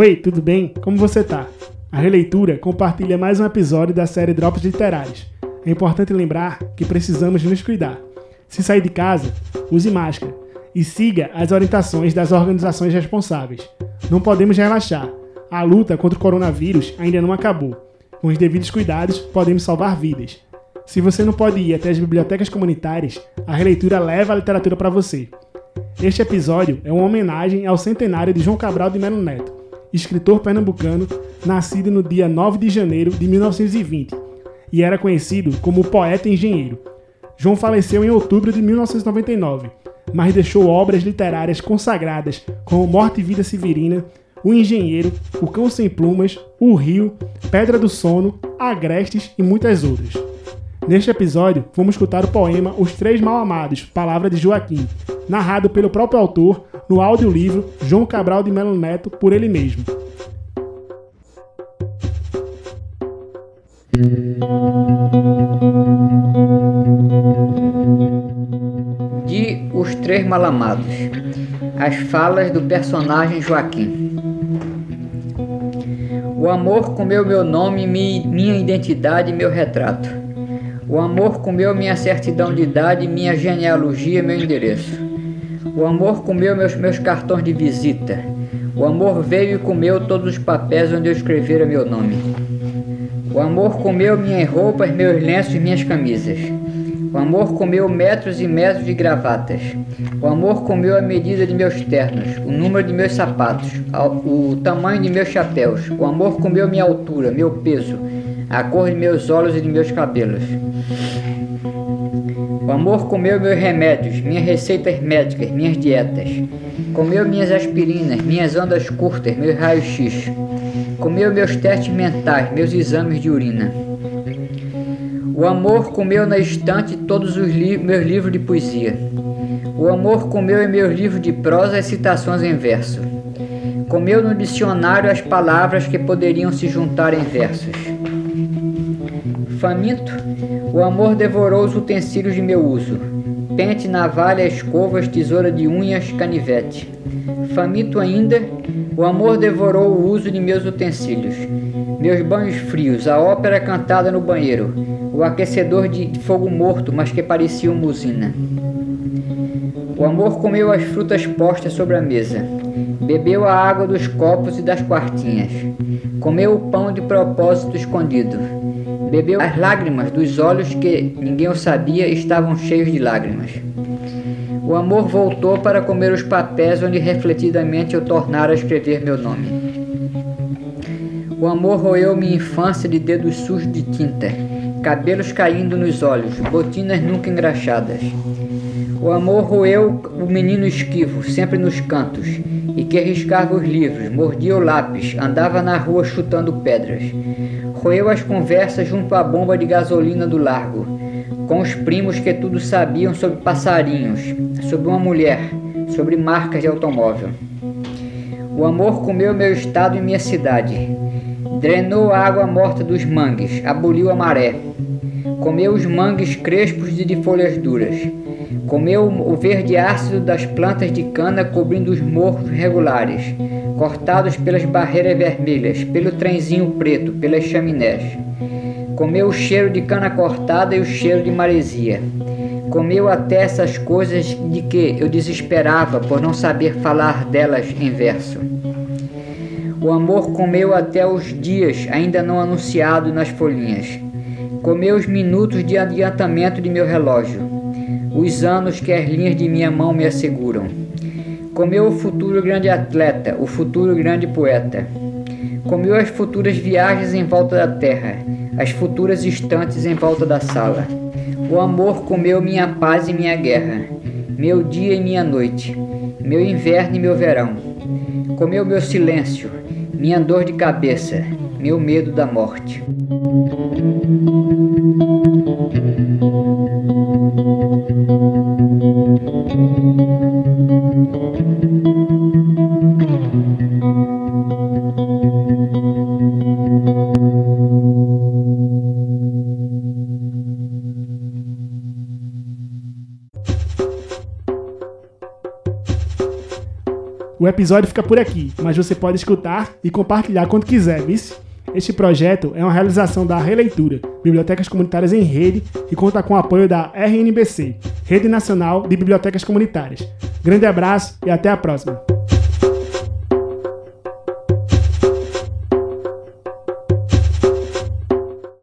Oi, tudo bem? Como você tá? A Releitura compartilha mais um episódio da série Drops Literários. É importante lembrar que precisamos nos cuidar. Se sair de casa, use máscara e siga as orientações das organizações responsáveis. Não podemos relaxar. A luta contra o coronavírus ainda não acabou. Com os devidos cuidados, podemos salvar vidas. Se você não pode ir até as bibliotecas comunitárias, a releitura leva a literatura para você. Este episódio é uma homenagem ao centenário de João Cabral de Melo Neto, escritor pernambucano, nascido no dia 9 de janeiro de 1920, e era conhecido como poeta engenheiro. João faleceu em outubro de 1999, mas deixou obras literárias consagradas como Morte e Vida Severina, O Engenheiro, O Cão Sem Plumas, O Rio, Pedra do Sono, Agrestes e muitas outras. Neste episódio, vamos escutar o poema Os Três Mal Amados, palavra de Joaquim, narrado pelo próprio autor no audiolivro João Cabral de Melo Neto por ele mesmo. De Os Três Malamados As falas do personagem Joaquim O amor comeu meu nome, minha identidade e meu retrato. O amor comeu minha certidão de idade, minha genealogia, meu endereço. O amor comeu meus, meus cartões de visita. O amor veio e comeu todos os papéis onde eu escrevera meu nome. O amor comeu minhas roupas, meus lenços e minhas camisas. O amor comeu metros e metros de gravatas. O amor comeu a medida de meus ternos, o número de meus sapatos, o tamanho de meus chapéus. O amor comeu minha altura, meu peso, a cor de meus olhos e de meus cabelos. O amor comeu meus remédios, minhas receitas médicas, minhas dietas. Comeu minhas aspirinas, minhas ondas curtas, meus raios-x. Comeu meus testes mentais, meus exames de urina. O amor comeu na estante todos os li meus livros de poesia. O amor comeu em meus livros de prosa as citações em verso. Comeu no dicionário as palavras que poderiam se juntar em versos. Faminto, o amor devorou os utensílios de meu uso: pente, navalha, escovas, tesoura de unhas, canivete. Faminto ainda, o amor devorou o uso de meus utensílios, meus banhos frios, a ópera cantada no banheiro, o aquecedor de fogo morto, mas que parecia uma usina. O amor comeu as frutas postas sobre a mesa, bebeu a água dos copos e das quartinhas, comeu o pão de propósito escondido Bebeu as lágrimas dos olhos que, ninguém o sabia, estavam cheios de lágrimas. O amor voltou para comer os papéis onde refletidamente eu tornara a escrever meu nome. O amor roeu minha infância de dedos sujos de tinta, cabelos caindo nos olhos, botinas nunca engraxadas. O amor roeu o menino esquivo, sempre nos cantos, e que riscava os livros, mordia o lápis, andava na rua chutando pedras. Roeu as conversas junto à bomba de gasolina do largo, com os primos que tudo sabiam sobre passarinhos, sobre uma mulher, sobre marcas de automóvel. O amor comeu meu estado e minha cidade. Drenou a água morta dos mangues, aboliu a maré. Comeu os mangues crespos e de folhas duras Comeu o verde ácido das plantas de cana cobrindo os morros regulares, cortados pelas barreiras vermelhas, pelo trenzinho preto, pelas chaminés. Comeu o cheiro de cana cortada e o cheiro de maresia. Comeu até essas coisas de que eu desesperava por não saber falar delas em verso. O amor comeu até os dias ainda não anunciados nas folhinhas. Comeu os minutos de adiantamento de meu relógio os anos que as linhas de minha mão me asseguram. Comeu o futuro grande atleta, o futuro grande poeta. Comeu as futuras viagens em volta da terra, as futuras instantes em volta da sala. O amor comeu minha paz e minha guerra, meu dia e minha noite, meu inverno e meu verão comeu meu silêncio, minha dor de cabeça, meu medo da morte. Música O episódio fica por aqui, mas você pode escutar e compartilhar quando quiser, vice? Este projeto é uma realização da Releitura, Bibliotecas Comunitárias em Rede, e conta com o apoio da RNBC, Rede Nacional de Bibliotecas Comunitárias. Grande abraço e até a próxima!